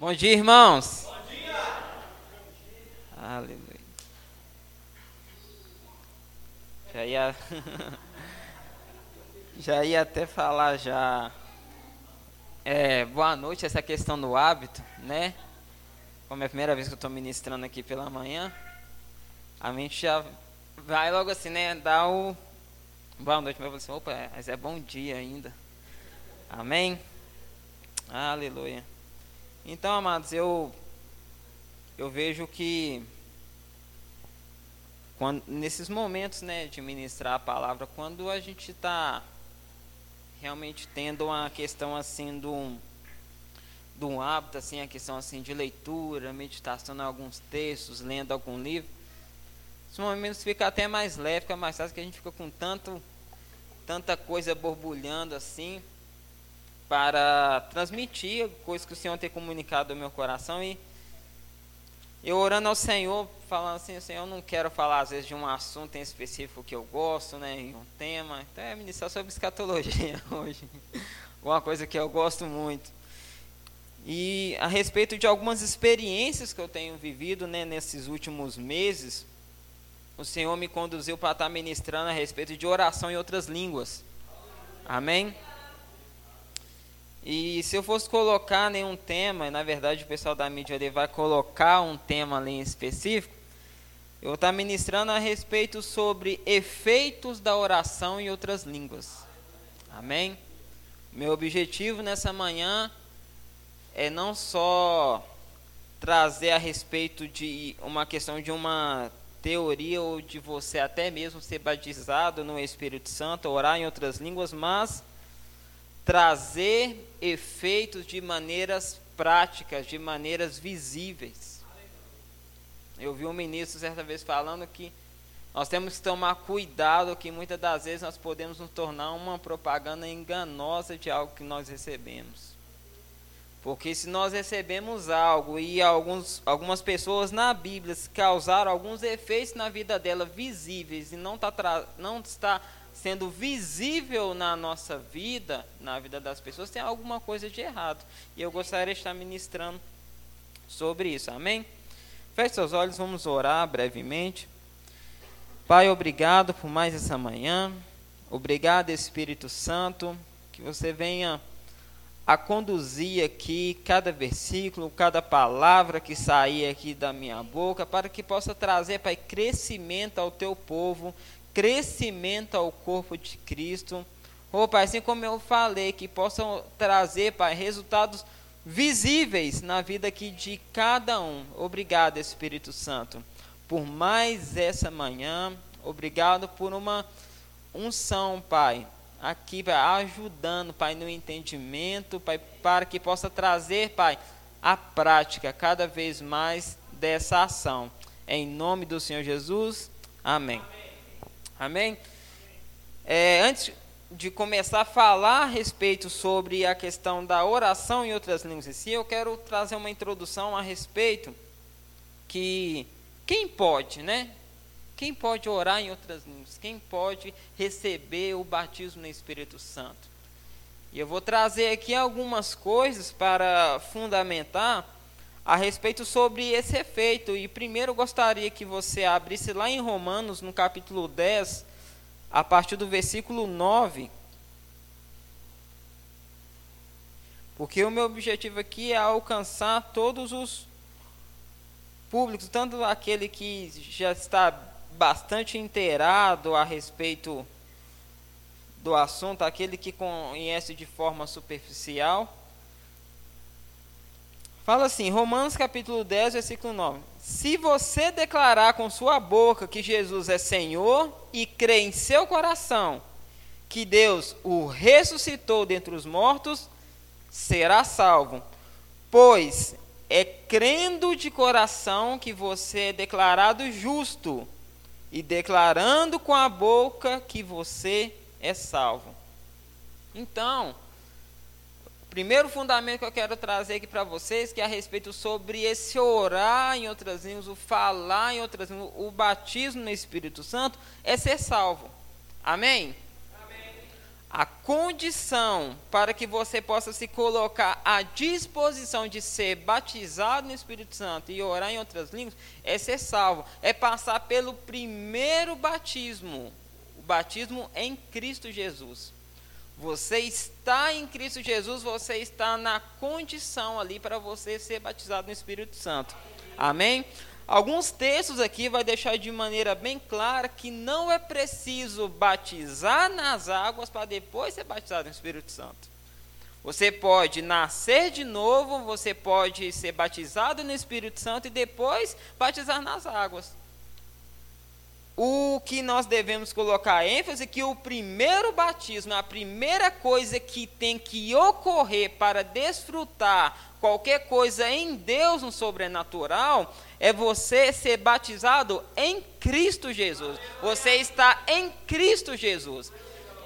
Bom dia, irmãos. Bom dia. Aleluia. Já ia, já ia até falar já. É, boa noite, essa questão do hábito, né? Como é a primeira vez que eu estou ministrando aqui pela manhã, a mente já vai logo assim, né? Dá o boa noite, mas assim, opa, mas é bom dia ainda. Amém? Aleluia. Então, amados, eu eu vejo que quando, nesses momentos, né, de ministrar a palavra, quando a gente está realmente tendo uma questão assim do de um hábito assim, a questão assim de leitura, meditação em alguns textos, lendo algum livro, esses momentos fica até mais leve, fica mais fácil que a gente fica com tanto tanta coisa borbulhando assim para transmitir coisas que o Senhor tem comunicado ao meu coração e eu orando ao Senhor, falando assim, Senhor, eu não quero falar às vezes de um assunto em específico que eu gosto, né, em um tema, então é ministrar sobre escatologia hoje, uma coisa que eu gosto muito. E a respeito de algumas experiências que eu tenho vivido, né, nesses últimos meses, o Senhor me conduziu para estar ministrando a respeito de oração em outras línguas. Amém? E se eu fosse colocar nenhum tema, na verdade o pessoal da mídia ali vai colocar um tema ali em específico, eu vou estar ministrando a respeito sobre efeitos da oração em outras línguas. Amém? Meu objetivo nessa manhã é não só trazer a respeito de uma questão de uma teoria ou de você até mesmo ser batizado no Espírito Santo, orar em outras línguas, mas trazer efeitos de maneiras práticas, de maneiras visíveis. Eu vi um ministro certa vez falando que nós temos que tomar cuidado que muitas das vezes nós podemos nos tornar uma propaganda enganosa de algo que nós recebemos. Porque se nós recebemos algo e alguns, algumas pessoas na Bíblia causaram alguns efeitos na vida dela visíveis e não, tá não está sendo visível na nossa vida, na vida das pessoas, tem alguma coisa de errado. E eu gostaria de estar ministrando sobre isso. Amém? Feche seus olhos, vamos orar brevemente. Pai, obrigado por mais essa manhã. Obrigado, Espírito Santo, que você venha a conduzir aqui cada versículo, cada palavra que sair aqui da minha boca, para que possa trazer, Pai, crescimento ao teu povo crescimento ao corpo de Cristo. Oh, Pai, assim como eu falei, que possam trazer, Pai, resultados visíveis na vida aqui de cada um. Obrigado, Espírito Santo, por mais essa manhã. Obrigado por uma unção, Pai, aqui, Pai, ajudando, Pai, no entendimento, Pai, para que possa trazer, Pai, a prática cada vez mais dessa ação. Em nome do Senhor Jesus. Amém. Amém. Amém? É, antes de começar a falar a respeito sobre a questão da oração em outras línguas em si, eu quero trazer uma introdução a respeito que quem pode, né? Quem pode orar em outras línguas? Quem pode receber o batismo no Espírito Santo? E eu vou trazer aqui algumas coisas para fundamentar a respeito sobre esse efeito. E primeiro gostaria que você abrisse lá em Romanos, no capítulo 10, a partir do versículo 9. Porque o meu objetivo aqui é alcançar todos os públicos, tanto aquele que já está bastante inteirado a respeito do assunto, aquele que conhece de forma superficial, Fala assim, Romanos capítulo 10, versículo 9. Se você declarar com sua boca que Jesus é Senhor e crer em seu coração que Deus o ressuscitou dentre os mortos, será salvo. Pois é crendo de coração que você é declarado justo e declarando com a boca que você é salvo. Então, Primeiro fundamento que eu quero trazer aqui para vocês, que é a respeito sobre esse orar em outras línguas, o falar em outras línguas, o batismo no Espírito Santo, é ser salvo. Amém? Amém. a condição para que você possa se colocar à disposição de ser batizado no Espírito Santo e orar em outras línguas é ser salvo, é passar pelo primeiro batismo, o batismo em Cristo Jesus. Você está em Cristo Jesus, você está na condição ali para você ser batizado no Espírito Santo. Amém? Alguns textos aqui vai deixar de maneira bem clara que não é preciso batizar nas águas para depois ser batizado no Espírito Santo. Você pode nascer de novo, você pode ser batizado no Espírito Santo e depois batizar nas águas. O que nós devemos colocar ênfase é que o primeiro batismo, a primeira coisa que tem que ocorrer para desfrutar qualquer coisa em Deus no sobrenatural, é você ser batizado em Cristo Jesus. Você está em Cristo Jesus.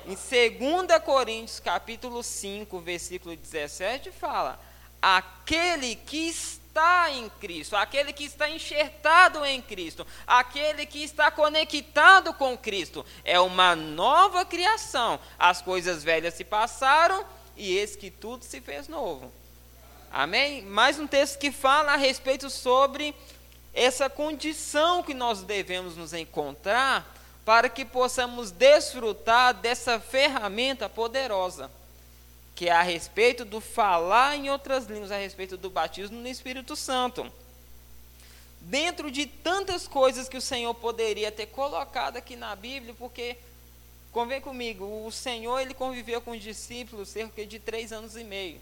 Em 2 Coríntios capítulo 5, versículo 17 fala: aquele que está em Cristo, aquele que está enxertado em Cristo, aquele que está conectado com Cristo, é uma nova criação. As coisas velhas se passaram e eis que tudo se fez novo. Amém? Mais um texto que fala a respeito sobre essa condição que nós devemos nos encontrar para que possamos desfrutar dessa ferramenta poderosa, que é a respeito do falar em outras línguas, a respeito do batismo no Espírito Santo. Dentro de tantas coisas que o Senhor poderia ter colocado aqui na Bíblia, porque, convém comigo, o Senhor ele conviveu com os discípulos cerca de três anos e meio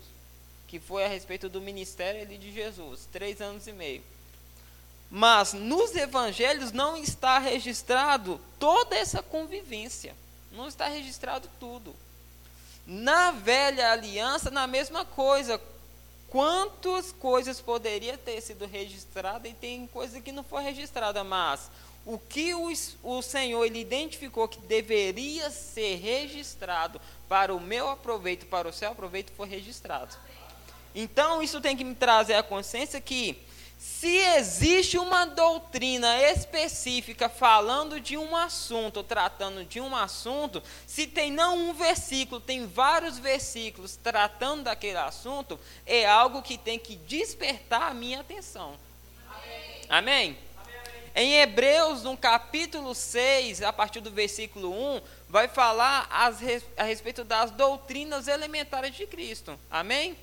que foi a respeito do ministério de Jesus, três anos e meio. Mas nos evangelhos não está registrado toda essa convivência, não está registrado tudo. Na velha aliança, na mesma coisa, quantas coisas poderia ter sido registrada e tem coisa que não foi registrada, mas o que o, o Senhor ele identificou que deveria ser registrado para o meu aproveito, para o seu aproveito, foi registrado. Então, isso tem que me trazer a consciência que, se existe uma doutrina específica falando de um assunto, tratando de um assunto, se tem não um versículo, tem vários versículos tratando daquele assunto, é algo que tem que despertar a minha atenção. Amém? Amém? Em Hebreus, no capítulo 6, a partir do versículo 1, vai falar as, a respeito das doutrinas elementares de Cristo. Amém?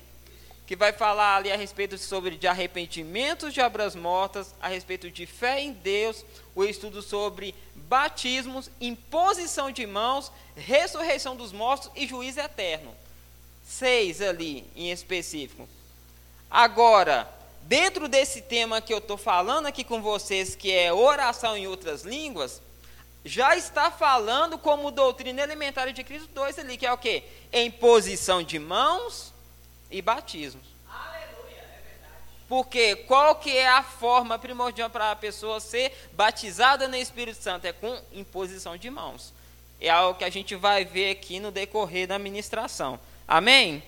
Que vai falar ali a respeito sobre de arrependimentos de obras mortas, a respeito de fé em Deus, o estudo sobre batismos, imposição de mãos, ressurreição dos mortos e juízo eterno. Seis ali em específico. Agora, dentro desse tema que eu estou falando aqui com vocês, que é oração em outras línguas, já está falando como doutrina elementar de Cristo 2 ali, que é o quê? Imposição de mãos, e batismos. Porque qual que é a forma primordial para a pessoa ser batizada no Espírito Santo? É com imposição de mãos. É algo que a gente vai ver aqui no decorrer da ministração. Amém?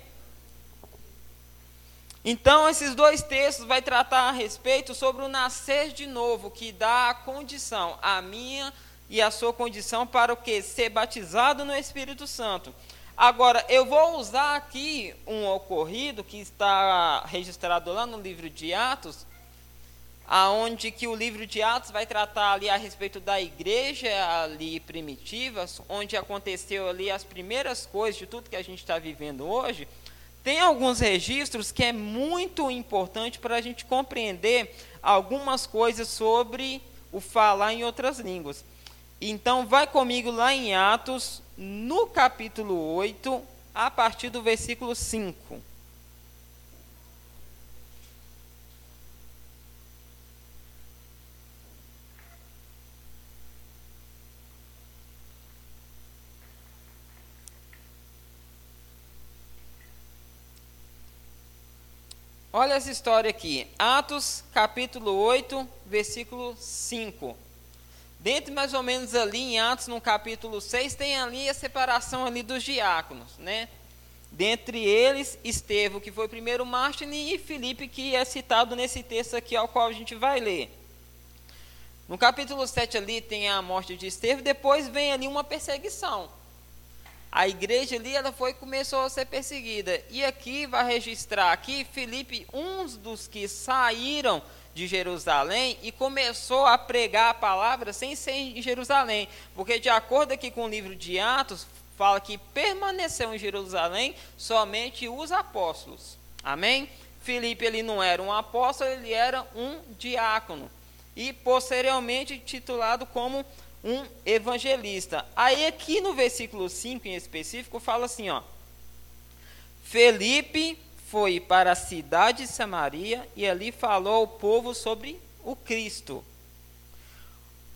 Então, esses dois textos vai tratar a respeito sobre o nascer de novo, que dá a condição, a minha e a sua condição para o que? Ser batizado no Espírito Santo. Agora, eu vou usar aqui um ocorrido que está registrado lá no livro de Atos, aonde que o livro de Atos vai tratar ali a respeito da igreja ali primitiva, onde aconteceu ali as primeiras coisas de tudo que a gente está vivendo hoje. Tem alguns registros que é muito importante para a gente compreender algumas coisas sobre o falar em outras línguas. Então, vai comigo lá em Atos, no capítulo 8, a partir do versículo 5. Olha essa história aqui. Atos, capítulo 8, versículo 5. Dentro mais ou menos ali em Atos, no capítulo 6, tem ali a separação ali dos diáconos, né? Dentre eles, Estevão, que foi primeiro mártir, e Filipe, que é citado nesse texto aqui, ao qual a gente vai ler. No capítulo 7 ali tem a morte de Estevão, depois vem ali uma perseguição. a igreja ali ela foi começou a ser perseguida. E aqui vai registrar aqui Filipe, um dos que saíram de Jerusalém e começou a pregar a palavra sem ser em Jerusalém, porque de acordo aqui com o livro de Atos, fala que permaneceu em Jerusalém somente os apóstolos. Amém? Filipe ele não era um apóstolo, ele era um diácono e posteriormente titulado como um evangelista. Aí aqui no versículo 5 em específico fala assim, ó: Felipe foi para a cidade de Samaria e ali falou ao povo sobre o Cristo.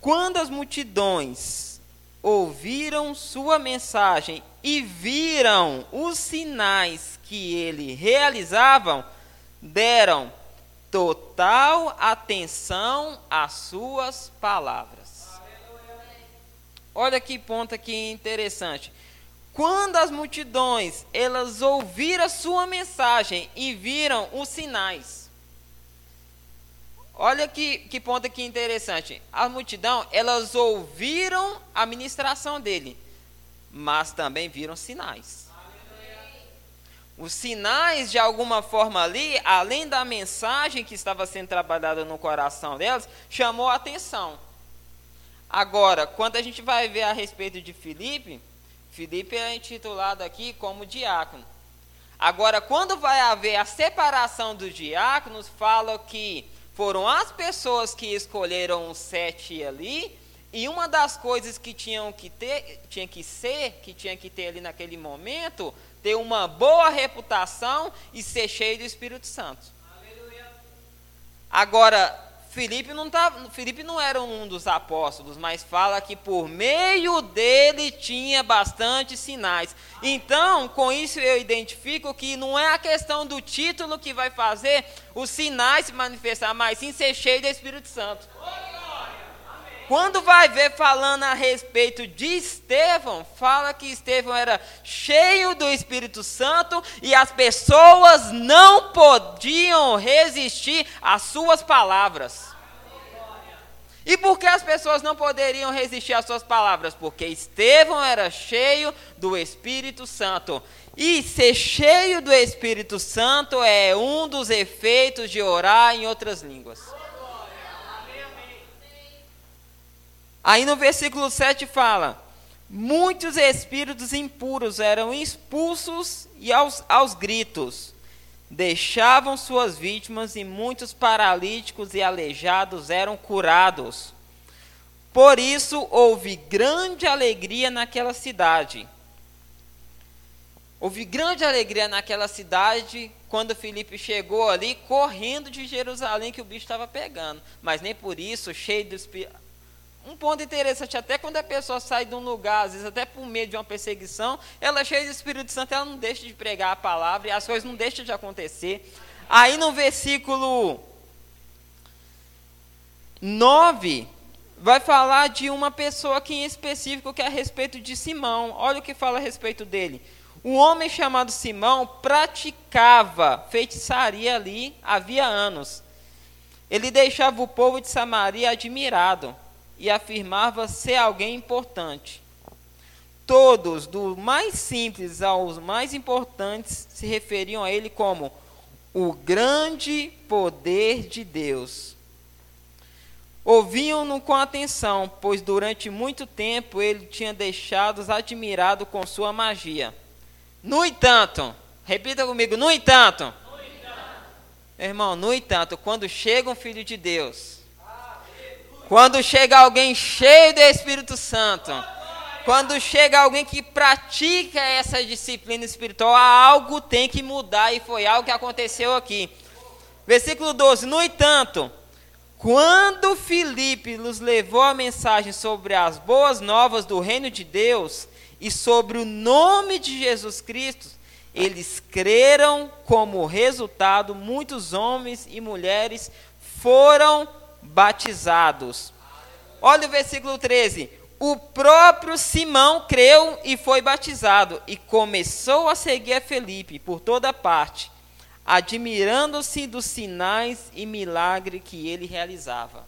Quando as multidões ouviram sua mensagem e viram os sinais que ele realizavam, deram total atenção às suas palavras. Olha que ponto aqui interessante. Quando as multidões elas ouviram a sua mensagem e viram os sinais. Olha que, que ponto aqui interessante. A multidão, elas ouviram a ministração dele, mas também viram sinais. Os sinais, de alguma forma ali, além da mensagem que estava sendo trabalhada no coração delas, chamou a atenção. Agora, quando a gente vai ver a respeito de Filipe, Filipe é intitulado aqui como diácono. Agora, quando vai haver a separação dos diáconos, fala que foram as pessoas que escolheram os sete ali, e uma das coisas que tinham que ter, tinha que ser, que tinha que ter ali naquele momento, ter uma boa reputação e ser cheio do Espírito Santo. Aleluia. Agora, Filipe não, tá, Filipe não era um dos apóstolos, mas fala que por meio dele tinha bastante sinais. Então, com isso eu identifico que não é a questão do título que vai fazer os sinais se manifestar, mas sim ser cheio do Espírito Santo. Quando vai ver falando a respeito de Estevão, fala que Estevão era cheio do Espírito Santo e as pessoas não podiam resistir às suas palavras. E por que as pessoas não poderiam resistir às suas palavras? Porque Estevão era cheio do Espírito Santo. E ser cheio do Espírito Santo é um dos efeitos de orar em outras línguas. Aí no versículo 7 fala: Muitos espíritos impuros eram expulsos e aos, aos gritos deixavam suas vítimas e muitos paralíticos e aleijados eram curados. Por isso houve grande alegria naquela cidade. Houve grande alegria naquela cidade quando Felipe chegou ali correndo de Jerusalém que o bicho estava pegando. Mas nem por isso, cheio do Espírito um ponto interessante, até quando a pessoa sai de um lugar, às vezes até por medo de uma perseguição, ela é cheia do Espírito Santo, ela não deixa de pregar a palavra e as coisas não deixam de acontecer. Aí no versículo 9, vai falar de uma pessoa aqui em específico que é a respeito de Simão. Olha o que fala a respeito dele. Um homem chamado Simão praticava feitiçaria ali havia anos. Ele deixava o povo de Samaria admirado e afirmava ser alguém importante. Todos, do mais simples aos mais importantes, se referiam a ele como o grande poder de Deus. Ouviam-no com atenção, pois durante muito tempo ele tinha deixado-os admirados com sua magia. No entanto, repita comigo, no entanto, no entanto. irmão, no entanto, quando chega um filho de Deus, quando chega alguém cheio do Espírito Santo, quando chega alguém que pratica essa disciplina espiritual, algo tem que mudar e foi algo que aconteceu aqui. Versículo 12: No entanto, quando Filipe nos levou a mensagem sobre as boas novas do reino de Deus e sobre o nome de Jesus Cristo, eles creram como resultado, muitos homens e mulheres foram batizados. Olha o versículo 13. O próprio Simão creu e foi batizado, e começou a seguir a Felipe por toda parte, admirando-se dos sinais e milagre que ele realizava.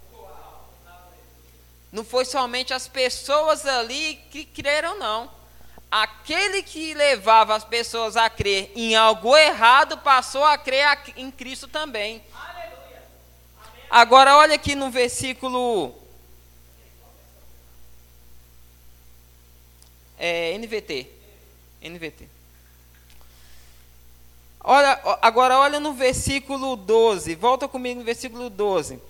Não foi somente as pessoas ali que creram, não. aquele que levava as pessoas a crer em algo errado passou a crer em Cristo também. Agora olha aqui no versículo é, NVT. NVT. Olha, agora olha no versículo 12. Volta comigo no versículo 12.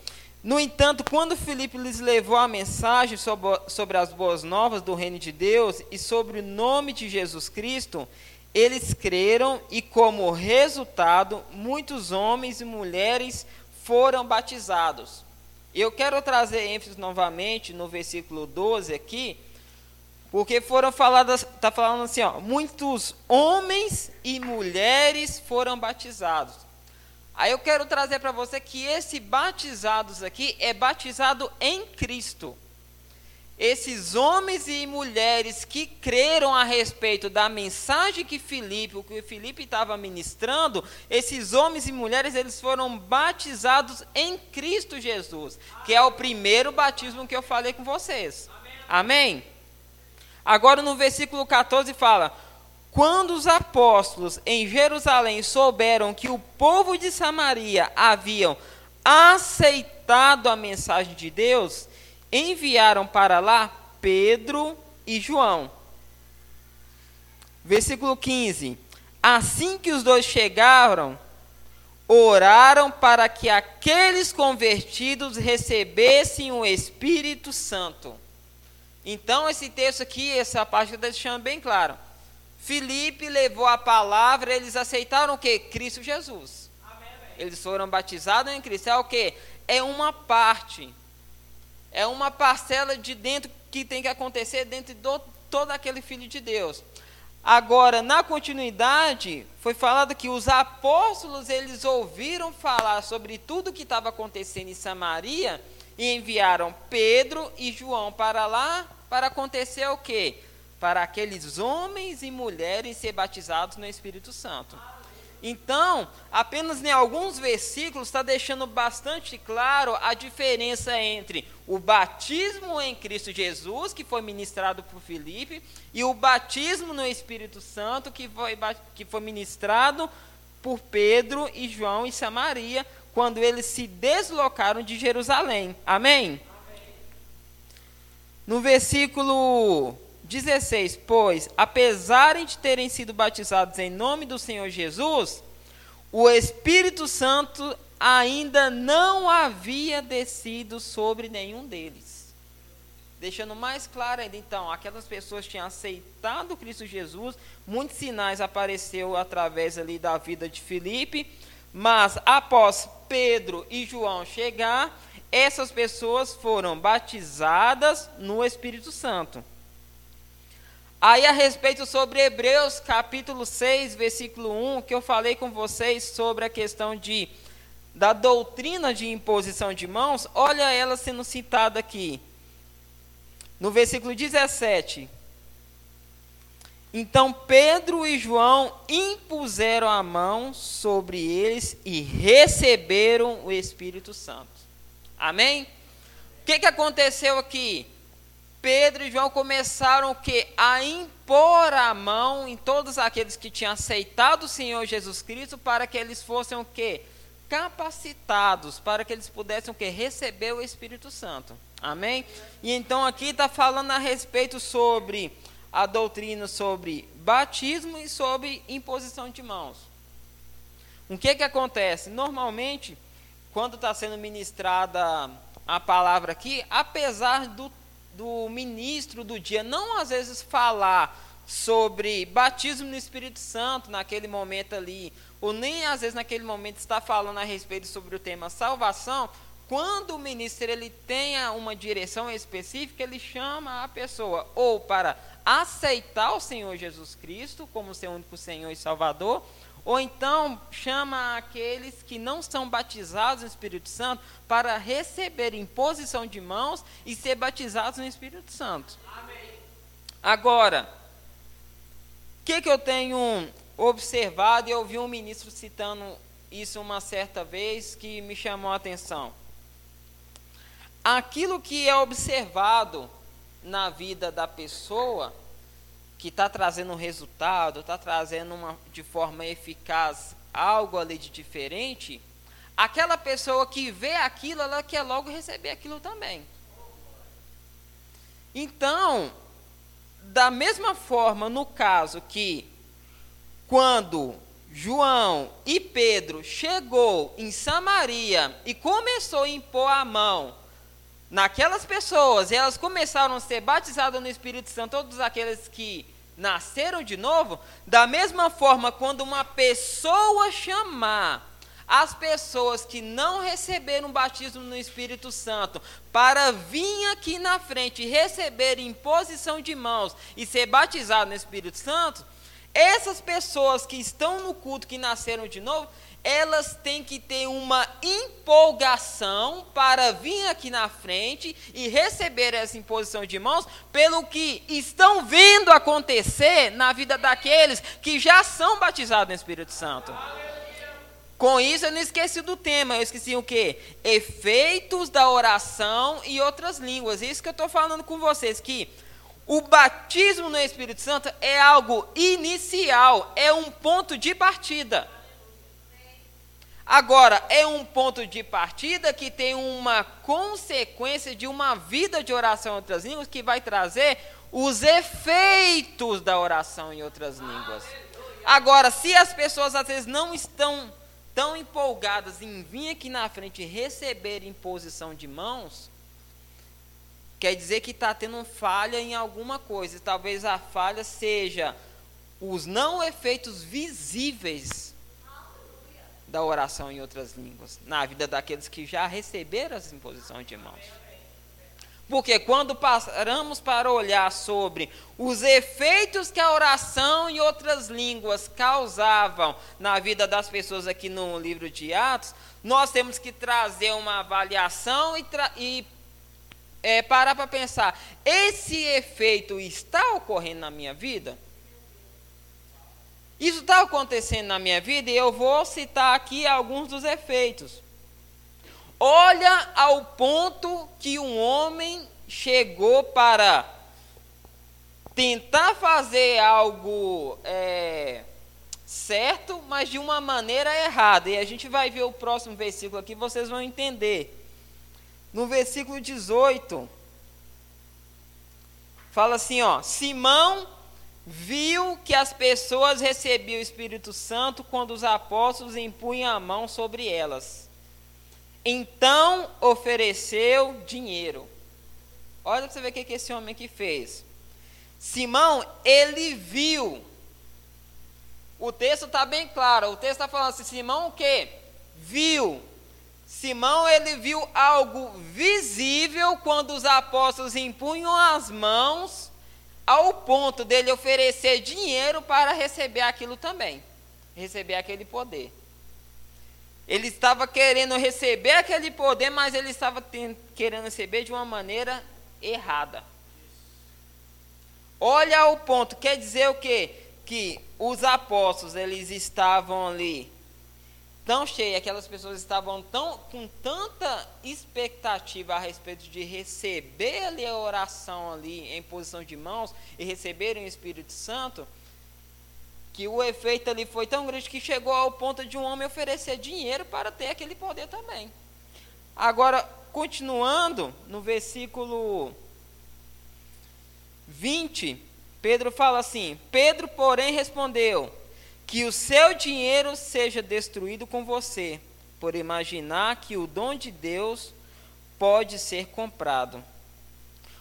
No entanto, quando Filipe lhes levou a mensagem sobre, as boas novas do reino de Deus e sobre o nome de Jesus Cristo, eles creram e, como resultado, muitos homens e mulheres foram batizados. Eu quero trazer ênfase novamente no versículo 12 aqui, porque foram faladas, está falando assim, ó, muitos homens e mulheres foram batizados. Aí eu quero trazer para você que esse batizados aqui é batizado em Cristo. Esses homens e mulheres que creram a respeito da mensagem que Filipe, o que Filipe estava ministrando, esses homens e mulheres, eles foram batizados em Cristo Jesus, que é o primeiro batismo que eu falei com vocês. Amém? Agora no versículo 14 fala: quando os apóstolos em Jerusalém souberam que o povo de Samaria haviam aceitado a mensagem de Deus, enviaram para lá Pedro e João. Versículo 15: Assim que os dois chegaram, oraram para que aqueles convertidos recebessem o Espírito Santo. Então, esse texto aqui, essa parte está deixando bem claro Filipe levou a palavra, eles aceitaram o que? Cristo Jesus. Amém. Eles foram batizados em Cristo. É o que? É uma parte. É uma parcela de dentro que tem que acontecer dentro de todo aquele filho de Deus. Agora, na continuidade, foi falado que os apóstolos eles ouviram falar sobre tudo que estava acontecendo em Samaria e enviaram Pedro e João para lá para acontecer o quê? para aqueles homens e mulheres ser batizados no Espírito Santo. Então, apenas em alguns versículos está deixando bastante claro a diferença entre o batismo em Cristo Jesus, que foi ministrado por Filipe, e o batismo no Espírito Santo, que foi, que foi ministrado por Pedro e João e Samaria, quando eles se deslocaram de Jerusalém. Amém? Amém. No versículo 16: Pois, apesar de terem sido batizados em nome do Senhor Jesus, o Espírito Santo ainda não havia descido sobre nenhum deles. Deixando mais claro ainda, então, aquelas pessoas tinham aceitado Cristo Jesus, muitos sinais apareceu através ali da vida de Filipe, mas após Pedro e João chegar, essas pessoas foram batizadas no Espírito Santo. Aí a respeito sobre Hebreus capítulo 6, versículo 1, que eu falei com vocês sobre a questão de da doutrina de imposição de mãos, olha ela sendo citada aqui. No versículo 17. Então Pedro e João impuseram a mão sobre eles e receberam o Espírito Santo. Amém? O que, que aconteceu aqui? Pedro e João começaram o que? A impor a mão em todos aqueles que tinham aceitado o Senhor Jesus Cristo para que eles fossem o que? Capacitados, para que eles pudessem o que? Receber o Espírito Santo. Amém? E então aqui está falando a respeito sobre a doutrina sobre batismo e sobre imposição de mãos. O que que acontece? Normalmente, quando está sendo ministrada a palavra aqui, apesar do do ministro do dia não às vezes falar sobre batismo no Espírito Santo naquele momento ali, ou nem às vezes naquele momento está falando a respeito sobre o tema salvação, quando o ministro ele tenha uma direção específica, ele chama a pessoa ou para aceitar o Senhor Jesus Cristo como seu único Senhor e Salvador, ou então chama aqueles que não são batizados no Espírito Santo para receber imposição de mãos e ser batizados no Espírito Santo. Amém. Agora, o que, que eu tenho observado, e eu vi um ministro citando isso uma certa vez que me chamou a atenção. Aquilo que é observado na vida da pessoa que está trazendo um resultado, está trazendo uma, de forma eficaz algo ali de diferente, aquela pessoa que vê aquilo, ela quer logo receber aquilo também. Então, da mesma forma, no caso que quando João e Pedro chegou em Samaria e começou a impor a mão naquelas pessoas, elas começaram a ser batizadas no Espírito Santo, todos aqueles que nasceram de novo, da mesma forma, quando uma pessoa chamar as pessoas que não receberam o batismo no Espírito Santo para vir aqui na frente e receber imposição de mãos e ser batizado no Espírito Santo, essas pessoas que estão no culto, que nasceram de novo, elas têm que ter uma empolgação para vir aqui na frente e receber essa imposição de mãos, pelo que estão vendo acontecer na vida daqueles que já são batizados no Espírito Santo. Com isso, eu não esqueci do tema, eu esqueci o quê? Efeitos da oração e outras línguas. Isso que eu estou falando com vocês, que o batismo no Espírito Santo é algo inicial, é um ponto de partida. Agora, é um ponto de partida que tem uma consequência de uma vida de oração em outras línguas que vai trazer os efeitos da oração em outras línguas. Agora, se as pessoas às vezes não estão tão empolgadas em vir aqui na frente receber imposição de mãos, quer dizer que está tendo falha em alguma coisa. Talvez a falha seja os não efeitos visíveis da oração em outras línguas na vida daqueles que já receberam as imposições de mãos. Porque quando paramos para olhar sobre os efeitos que a oração em outras línguas causavam na vida das pessoas aqui no livro de Atos, nós temos que trazer uma avaliação e, e é, parar para pensar: esse efeito está ocorrendo na minha vida? Isso está acontecendo na minha vida e eu vou citar aqui alguns dos efeitos. Olha ao ponto que um homem chegou para tentar fazer algo é, certo, mas de uma maneira errada. E a gente vai ver o próximo versículo aqui, vocês vão entender. No versículo 18, fala assim: ó, Simão viu que as pessoas recebiam o Espírito Santo quando os apóstolos impunham a mão sobre elas. Então ofereceu dinheiro. Olha para você ver o que esse homem aqui fez. Simão, ele viu. O texto está bem claro. O texto está falando assim: Simão o que? Viu. Simão ele viu algo visível quando os apóstolos impunham as mãos ao ponto dele oferecer dinheiro para receber aquilo também, receber aquele poder. Ele estava querendo receber aquele poder, mas ele estava querendo receber de uma maneira errada. Olha o ponto, quer dizer o quê? Que os apóstolos, eles estavam ali tão cheia, aquelas pessoas estavam tão, com tanta expectativa a respeito de receber ali a oração ali em posição de mãos e receberem o Espírito Santo, que o efeito ali foi tão grande que chegou ao ponto de um homem oferecer dinheiro para ter aquele poder também. Agora, continuando no versículo 20, Pedro fala assim: Pedro, porém, respondeu: que o seu dinheiro seja destruído com você, por imaginar que o dom de Deus pode ser comprado.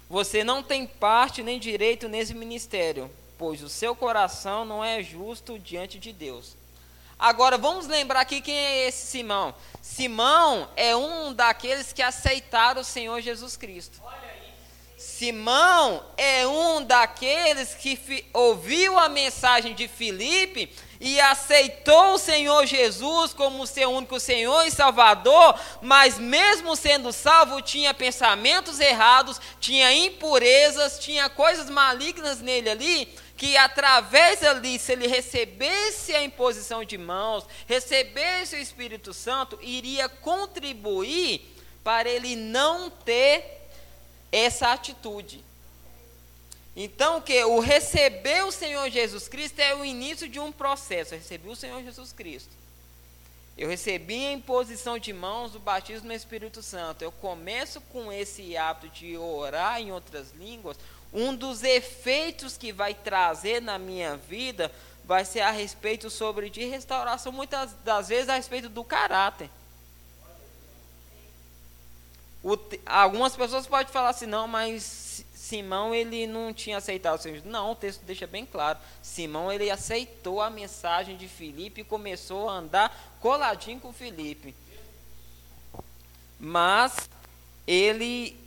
Você não tem parte nem direito nesse ministério, pois o seu coração não é justo diante de Deus. Agora vamos lembrar aqui quem é esse Simão. Simão é um daqueles que aceitaram o Senhor Jesus Cristo. Simão é um daqueles que ouviu a mensagem de Filipe e aceitou o Senhor Jesus como seu único Senhor e Salvador, mas mesmo sendo salvo, tinha pensamentos errados, tinha impurezas, tinha coisas malignas nele ali, que através ali, se ele recebesse a imposição de mãos, recebesse o Espírito Santo, iria contribuir para ele não ter essa atitude. Então, que o receber o Senhor Jesus Cristo é o início de um processo. Eu recebi o Senhor Jesus Cristo. Eu recebi a imposição de mãos do batismo no Espírito Santo. Eu começo com esse hábito de orar em outras línguas. Um dos efeitos que vai trazer na minha vida vai ser a respeito sobre de restauração, muitas das vezes a respeito do caráter. O, algumas pessoas podem falar assim, não, mas Simão ele não tinha aceitado o Senhor. Não, o texto deixa bem claro. Simão ele aceitou a mensagem de Filipe e começou a andar coladinho com Filipe. Mas ele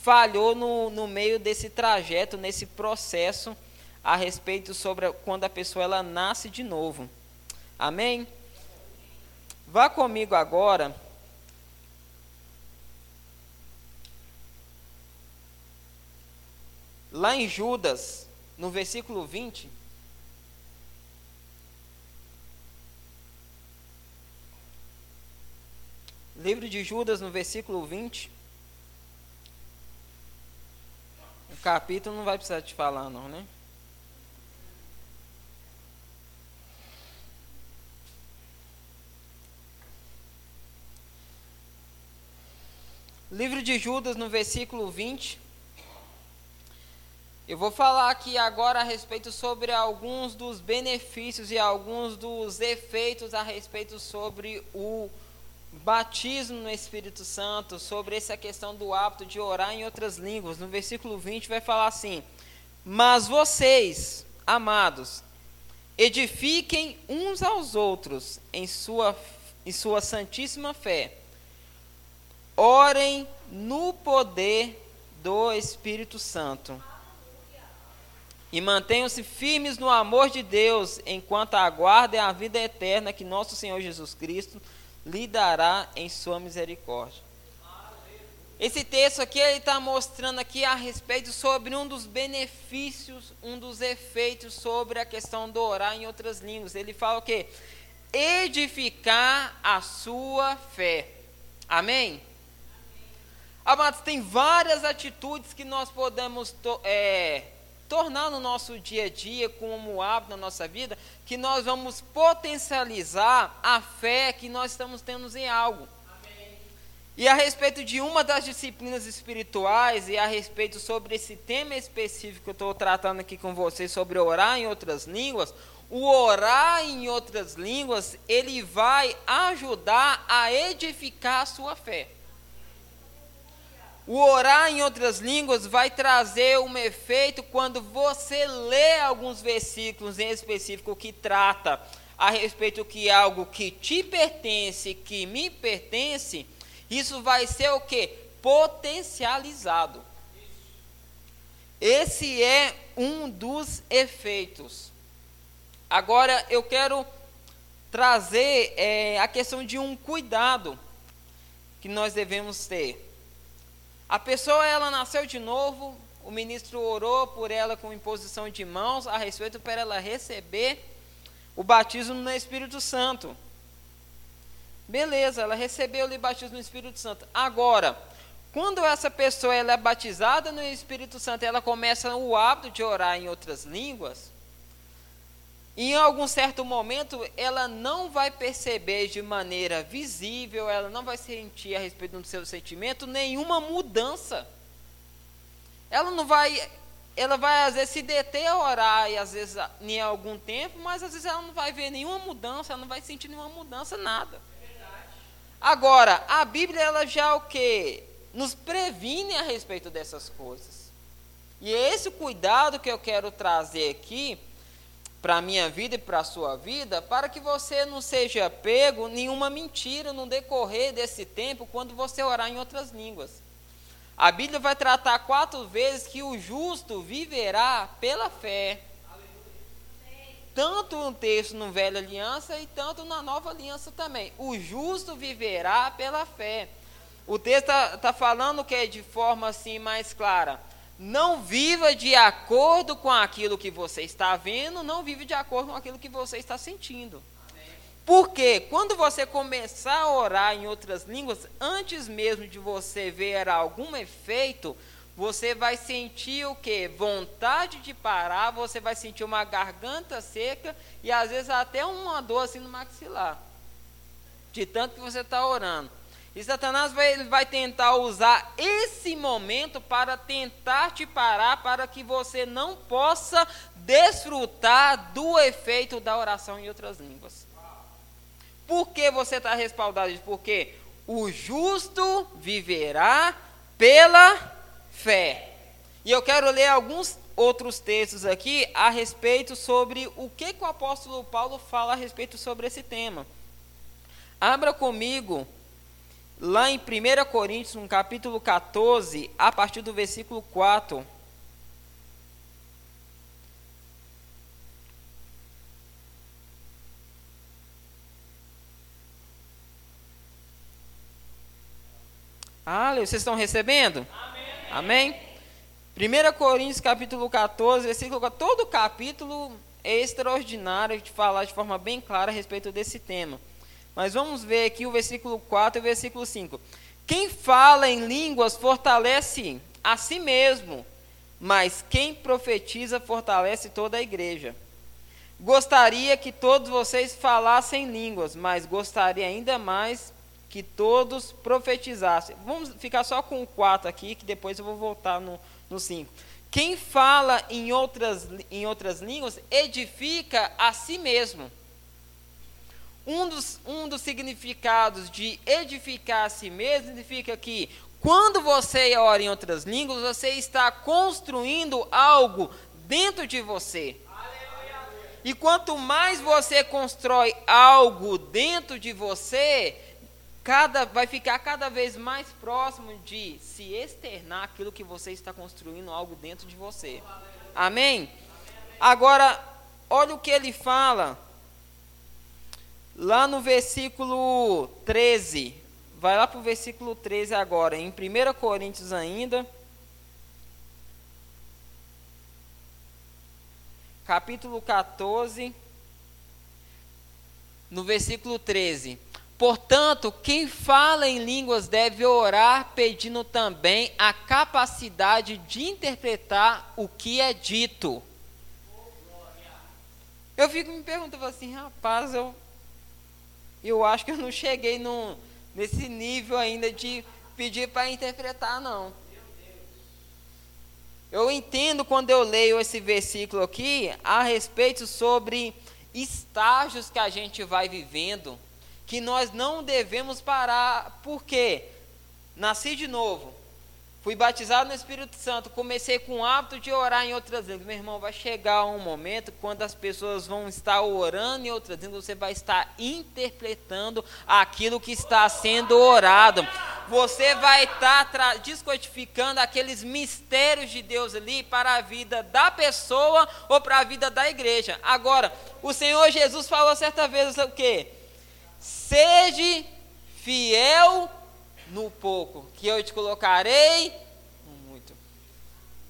falhou no, no meio desse trajeto, nesse processo a respeito sobre quando a pessoa ela nasce de novo. Amém? Vá comigo agora Lá em Judas, no versículo 20. Livro de Judas, no versículo 20. O capítulo não vai precisar te falar, não, né? Livro de Judas, no versículo 20. Eu vou falar aqui agora a respeito sobre alguns dos benefícios e alguns dos efeitos a respeito sobre o batismo no Espírito Santo, sobre essa questão do hábito de orar em outras línguas. No versículo 20 vai falar assim: Mas vocês, amados, edifiquem uns aos outros em sua, em sua santíssima fé, orem no poder do Espírito Santo e mantenham-se firmes no amor de Deus, enquanto aguardem a vida eterna que nosso Senhor Jesus Cristo lhe dará em sua misericórdia. Esse texto aqui ele está mostrando aqui a respeito sobre um dos benefícios, um dos efeitos sobre a questão do orar em outras línguas. Ele fala o quê? Edificar a sua fé. Amém? Amados, tem várias atitudes que nós podemos é, tornar no nosso dia a dia, como hábito na nossa vida, que nós vamos potencializar a fé que nós estamos tendo em algo. Amém. E a respeito de uma das disciplinas espirituais, e a respeito sobre esse tema específico que eu estou tratando aqui com vocês, sobre orar em outras línguas, o orar em outras línguas, ele vai ajudar a edificar a sua fé. O orar em outras línguas vai trazer um efeito quando você lê alguns versículos em específico que trata a respeito que algo que te pertence, que me pertence, isso vai ser o que? Potencializado. Esse é um dos efeitos. Agora eu quero trazer é, a questão de um cuidado que nós devemos ter. A pessoa ela nasceu de novo, o ministro orou por ela com imposição de mãos a respeito para ela receber o batismo no Espírito Santo. Beleza, ela recebeu o batismo no Espírito Santo. Agora, quando essa pessoa ela é batizada no Espírito Santo, ela começa o hábito de orar em outras línguas, em algum certo momento, ela não vai perceber de maneira visível, ela não vai sentir a respeito do seu sentimento nenhuma mudança. Ela não vai, ela vai às vezes se deter a orar e às vezes em algum tempo, mas às vezes ela não vai ver nenhuma mudança, ela não vai sentir nenhuma mudança, nada. Agora, a Bíblia ela já o que nos previne a respeito dessas coisas. E é esse cuidado que eu quero trazer aqui para a minha vida e para a sua vida, para que você não seja pego nenhuma mentira no decorrer desse tempo quando você orar em outras línguas. A Bíblia vai tratar quatro vezes que o justo viverá pela fé. Tanto um texto no Velha Aliança e tanto na Nova Aliança também. O justo viverá pela fé. O texto está tá falando que é de forma assim mais clara não viva de acordo com aquilo que você está vendo, não vive de acordo com aquilo que você está sentindo. Porque quando você começar a orar em outras línguas, antes mesmo de você ver algum efeito, você vai sentir o que? Vontade de parar, você vai sentir uma garganta seca e às vezes até uma dor assim no maxilar, de tanto que você está orando. E Satanás vai, ele vai tentar usar esse momento para tentar te parar, para que você não possa desfrutar do efeito da oração em outras línguas. Por que você está respaldado? Porque o justo viverá pela fé. E eu quero ler alguns outros textos aqui a respeito sobre o que, que o apóstolo Paulo fala a respeito sobre esse tema. Abra comigo lá em 1 Coríntios, no capítulo 14, a partir do versículo 4. Ah, vocês estão recebendo? Amém? 1 Coríntios capítulo 14, versículo 4. Todo capítulo é extraordinário de falar de forma bem clara a respeito desse tema. Mas vamos ver aqui o versículo 4 e o versículo 5. Quem fala em línguas fortalece a si mesmo, mas quem profetiza fortalece toda a igreja. Gostaria que todos vocês falassem línguas, mas gostaria ainda mais que todos profetizassem. Vamos ficar só com o 4 aqui, que depois eu vou voltar no, no 5. Quem fala em outras, em outras línguas edifica a si mesmo. Um dos, um dos significados de edificar a si mesmo significa que quando você ora em outras línguas, você está construindo algo dentro de você. E quanto mais você constrói algo dentro de você, cada, vai ficar cada vez mais próximo de se externar aquilo que você está construindo algo dentro de você. Amém? Agora, olha o que ele fala lá no versículo 13. Vai lá para o versículo 13 agora, em 1 Coríntios ainda. Capítulo 14, no versículo 13. Portanto, quem fala em línguas deve orar pedindo também a capacidade de interpretar o que é dito. Eu fico me perguntando assim, rapaz, eu, eu acho que eu não cheguei nesse nível ainda de pedir para interpretar, não. Eu entendo quando eu leio esse versículo aqui a respeito sobre estágios que a gente vai vivendo que nós não devemos parar, porque nasci de novo, fui batizado no Espírito Santo, comecei com o hábito de orar em outras línguas. Meu irmão, vai chegar um momento quando as pessoas vão estar orando em outras línguas, você vai estar interpretando aquilo que está sendo orado. Você vai estar descodificando aqueles mistérios de Deus ali para a vida da pessoa ou para a vida da igreja. Agora, o Senhor Jesus falou certa vez o quê? Sede fiel no pouco, que eu te colocarei no muito.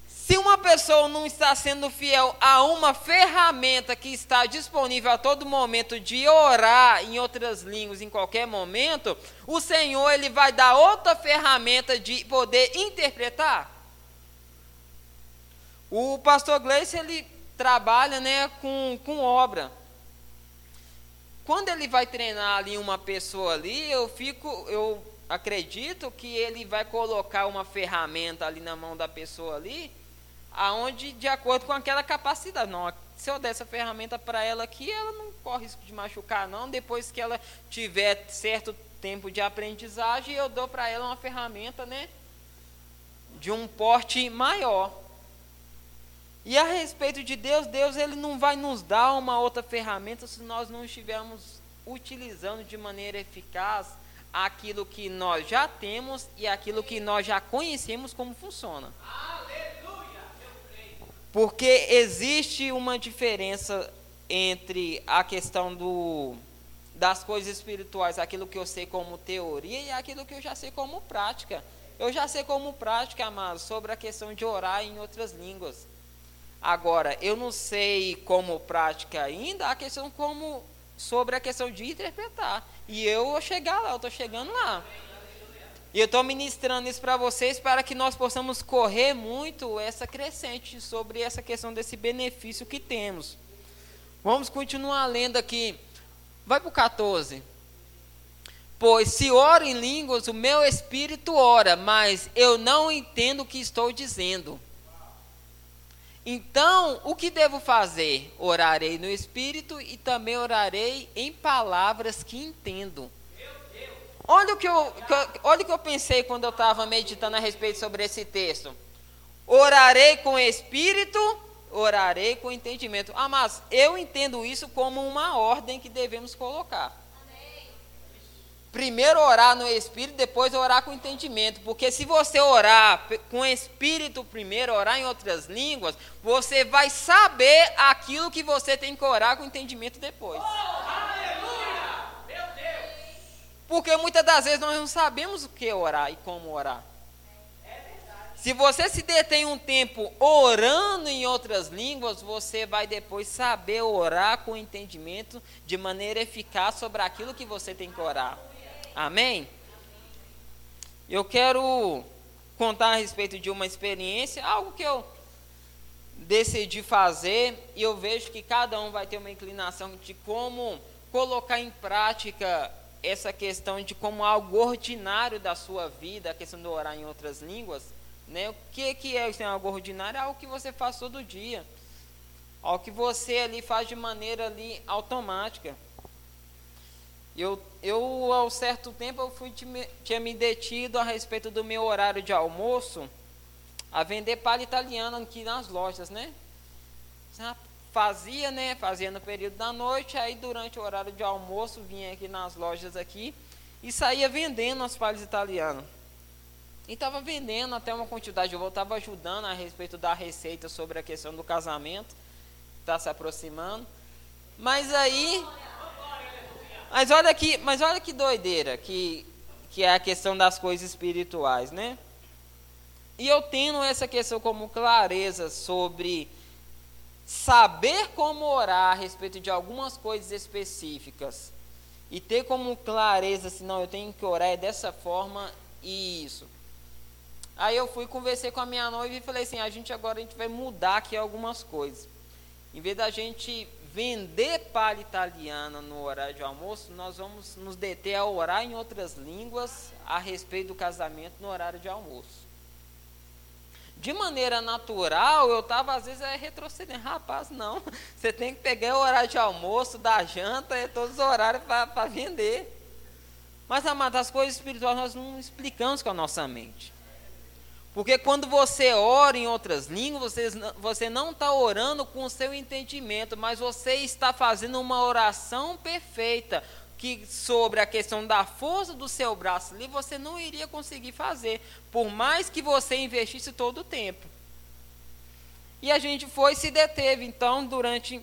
Se uma pessoa não está sendo fiel a uma ferramenta que está disponível a todo momento de orar em outras línguas em qualquer momento, o Senhor ele vai dar outra ferramenta de poder interpretar. O pastor Gleice ele trabalha né, com, com obra quando ele vai treinar ali uma pessoa ali, eu fico, eu acredito que ele vai colocar uma ferramenta ali na mão da pessoa ali, aonde de acordo com aquela capacidade. Não, se eu der essa ferramenta para ela aqui, ela não corre risco de machucar não. Depois que ela tiver certo tempo de aprendizagem, eu dou para ela uma ferramenta, né, de um porte maior. E a respeito de Deus, Deus ele não vai nos dar uma outra ferramenta se nós não estivermos utilizando de maneira eficaz aquilo que nós já temos e aquilo que nós já conhecemos como funciona. Porque existe uma diferença entre a questão do, das coisas espirituais, aquilo que eu sei como teoria e aquilo que eu já sei como prática. Eu já sei como prática, amados, sobre a questão de orar em outras línguas. Agora, eu não sei como prática ainda a questão como sobre a questão de interpretar. E eu vou chegar lá, eu estou chegando lá. E eu estou ministrando isso para vocês para que nós possamos correr muito essa crescente sobre essa questão desse benefício que temos. Vamos continuar lendo aqui. Vai para o 14. Pois se oro em línguas, o meu espírito ora, mas eu não entendo o que estou dizendo. Então, o que devo fazer? Orarei no espírito e também orarei em palavras que entendo. Olha o que eu, olha o que eu pensei quando eu estava meditando a respeito sobre esse texto. Orarei com espírito, orarei com entendimento. Ah, mas eu entendo isso como uma ordem que devemos colocar. Primeiro orar no espírito, depois orar com entendimento. Porque se você orar com espírito primeiro, orar em outras línguas, você vai saber aquilo que você tem que orar com entendimento depois. Porque muitas das vezes nós não sabemos o que orar e como orar. Se você se detém um tempo orando em outras línguas, você vai depois saber orar com entendimento de maneira eficaz sobre aquilo que você tem que orar. Amém? Eu quero contar a respeito de uma experiência, algo que eu decidi fazer e eu vejo que cada um vai ter uma inclinação de como colocar em prática essa questão de como algo ordinário da sua vida, a questão de orar em outras línguas, né? O que, que é isso? É algo ordinário? É algo que você faz todo dia. Algo que você ali faz de maneira ali automática. Eu, eu, ao certo tempo, eu fui, tinha me detido a respeito do meu horário de almoço a vender palha italiana aqui nas lojas, né? Fazia, né? Fazia no período da noite, aí durante o horário de almoço vinha aqui nas lojas aqui e saía vendendo as palhas italianas. E estava vendendo até uma quantidade, eu estava ajudando a respeito da receita sobre a questão do casamento, está se aproximando. Mas aí mas olha que, mas olha que doideira que, que é a questão das coisas espirituais, né? E eu tendo essa questão como clareza sobre saber como orar a respeito de algumas coisas específicas e ter como clareza assim, não, eu tenho que orar é dessa forma e isso. Aí eu fui conversei com a minha noiva e falei assim, a gente agora a gente vai mudar aqui algumas coisas. Em vez da gente vender palha italiana no horário de almoço, nós vamos nos deter a orar em outras línguas a respeito do casamento no horário de almoço. De maneira natural, eu estava às vezes é, retrocedendo. Rapaz, não. Você tem que pegar o horário de almoço, da janta, é todos os horários para vender. Mas, amado, as coisas espirituais nós não explicamos com a nossa mente. Porque quando você ora em outras línguas, você, você não está orando com o seu entendimento, mas você está fazendo uma oração perfeita que sobre a questão da força do seu braço ali, você não iria conseguir fazer, por mais que você investisse todo o tempo. E a gente foi e se deteve, então, durante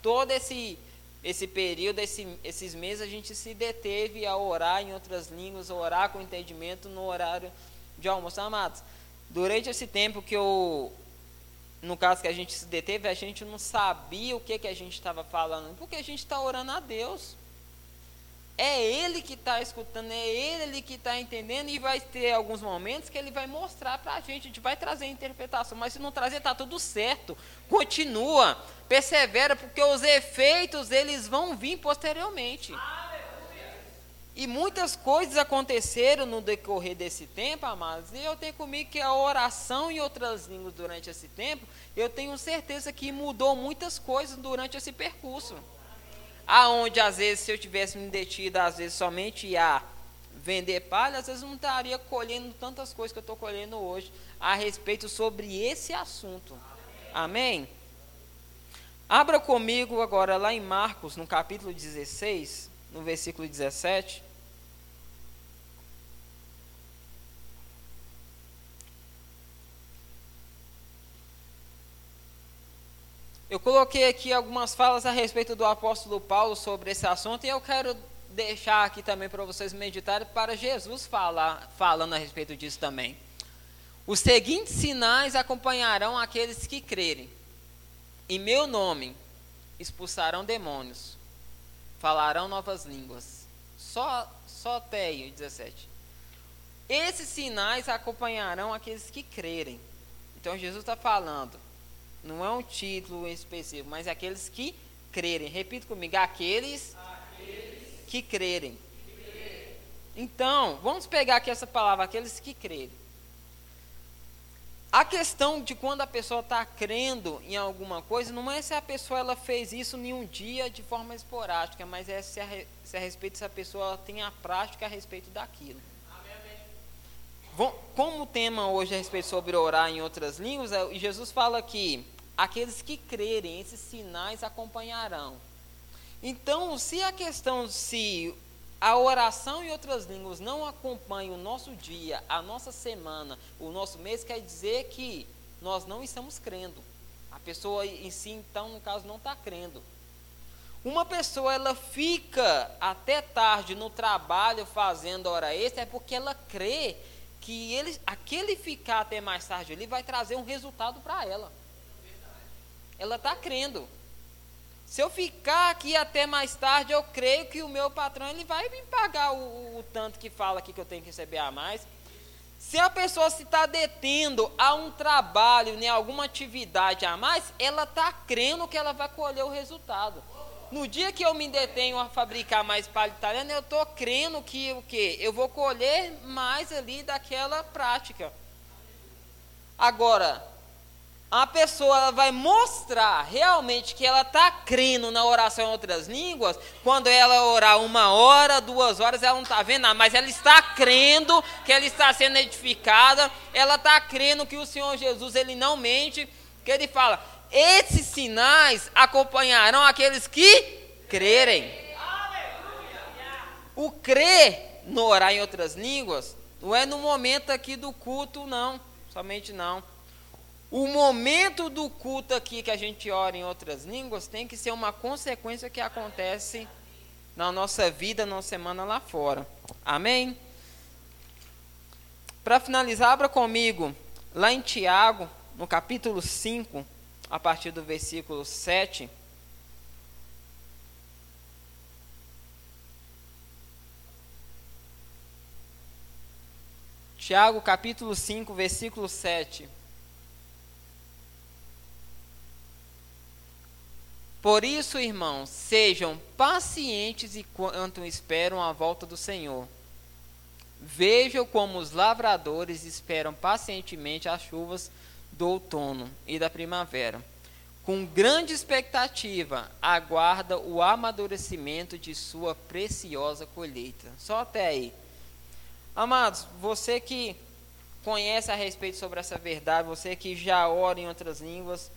todo esse, esse período, esse, esses meses, a gente se deteve a orar em outras línguas, orar com entendimento no horário de almoço. Amados, Durante esse tempo que eu, no caso que a gente se deteve, a gente não sabia o que, que a gente estava falando, porque a gente está orando a Deus. É Ele que está escutando, é Ele que está entendendo, e vai ter alguns momentos que Ele vai mostrar para a gente, a gente vai trazer interpretação, mas se não trazer, está tudo certo. Continua, persevera, porque os efeitos eles vão vir posteriormente. E muitas coisas aconteceram no decorrer desse tempo, amados, e eu tenho comigo que a oração em outras línguas durante esse tempo, eu tenho certeza que mudou muitas coisas durante esse percurso. Aonde às vezes se eu tivesse me detido às vezes somente a vender palha, às vezes não estaria colhendo tantas coisas que eu estou colhendo hoje a respeito sobre esse assunto. Amém? Abra comigo agora lá em Marcos, no capítulo 16, no versículo 17. Eu coloquei aqui algumas falas a respeito do apóstolo Paulo sobre esse assunto e eu quero deixar aqui também para vocês meditarem para Jesus falar, falando a respeito disso também. Os seguintes sinais acompanharão aqueles que crerem. Em meu nome expulsarão demônios falarão novas línguas. Só, só até aí, 17. Esses sinais acompanharão aqueles que crerem. Então Jesus está falando, não é um título específico, mas aqueles que crerem. Repita comigo, aqueles, aqueles que, crerem. que crerem. Então, vamos pegar aqui essa palavra, aqueles que crerem. A questão de quando a pessoa está crendo em alguma coisa, não é se a pessoa ela fez isso em um dia de forma esporádica, mas é se a, se a respeito se a pessoa tem a prática a respeito daquilo. Como o tema hoje é a respeito sobre orar em outras línguas, é, Jesus fala que aqueles que crerem, esses sinais acompanharão. Então, se a questão se a oração em outras línguas não acompanha o nosso dia, a nossa semana, o nosso mês, quer dizer que nós não estamos crendo. A pessoa em si, então, no caso, não está crendo. Uma pessoa ela fica até tarde no trabalho fazendo hora extra é porque ela crê que ele, aquele ficar até mais tarde ali vai trazer um resultado para ela. Ela está crendo. Se eu ficar aqui até mais tarde, eu creio que o meu patrão ele vai me pagar o, o tanto que fala aqui que eu tenho que receber a mais. Se a pessoa se está detendo a um trabalho, em alguma atividade a mais, ela está crendo que ela vai colher o resultado. No dia que eu me detenho a fabricar mais palha italiana, eu estou crendo que o quê? Eu vou colher mais ali daquela prática. Agora, a pessoa vai mostrar realmente que ela está crendo na oração em outras línguas, quando ela orar uma hora, duas horas, ela não está vendo nada, mas ela está crendo que ela está sendo edificada, ela está crendo que o Senhor Jesus, ele não mente, que ele fala, esses sinais acompanharão aqueles que crerem. O crer no orar em outras línguas não é no momento aqui do culto, não. Somente não. O momento do culto aqui que a gente ora em outras línguas tem que ser uma consequência que acontece na nossa vida, na semana lá fora. Amém? Para finalizar, abra comigo lá em Tiago, no capítulo 5, a partir do versículo 7. Tiago, capítulo 5, versículo 7. Por isso, irmãos, sejam pacientes enquanto esperam a volta do Senhor. Vejam como os lavradores esperam pacientemente as chuvas do outono e da primavera. Com grande expectativa, aguarda o amadurecimento de sua preciosa colheita. Só até aí. Amados, você que conhece a respeito sobre essa verdade, você que já ora em outras línguas,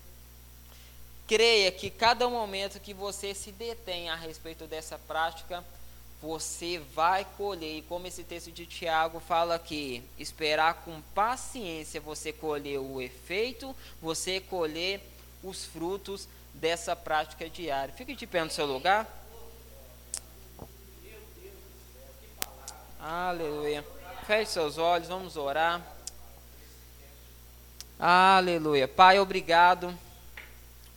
creia que cada momento que você se detém a respeito dessa prática, você vai colher. E como esse texto de Tiago fala que esperar com paciência você colher o efeito, você colher os frutos dessa prática diária. Fique de pé no seu lugar. Aleluia. Feche seus olhos, vamos orar. Aleluia. Pai, obrigado.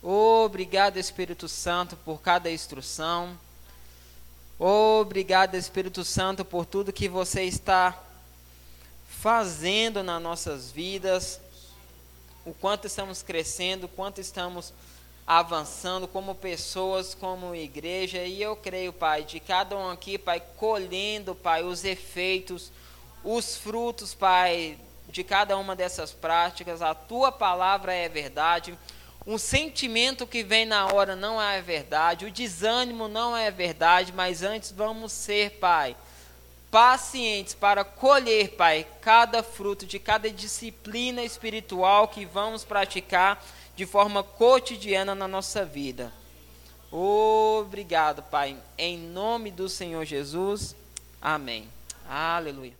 Obrigado, Espírito Santo, por cada instrução. Obrigado, Espírito Santo, por tudo que você está fazendo nas nossas vidas. O quanto estamos crescendo, o quanto estamos avançando como pessoas, como igreja. E eu creio, Pai, de cada um aqui, Pai, colhendo, Pai, os efeitos, os frutos, Pai, de cada uma dessas práticas. A tua palavra é verdade um sentimento que vem na hora não é verdade, o desânimo não é verdade, mas antes vamos ser, Pai, pacientes para colher, Pai, cada fruto de cada disciplina espiritual que vamos praticar de forma cotidiana na nossa vida. Obrigado, Pai, em nome do Senhor Jesus. Amém. Aleluia.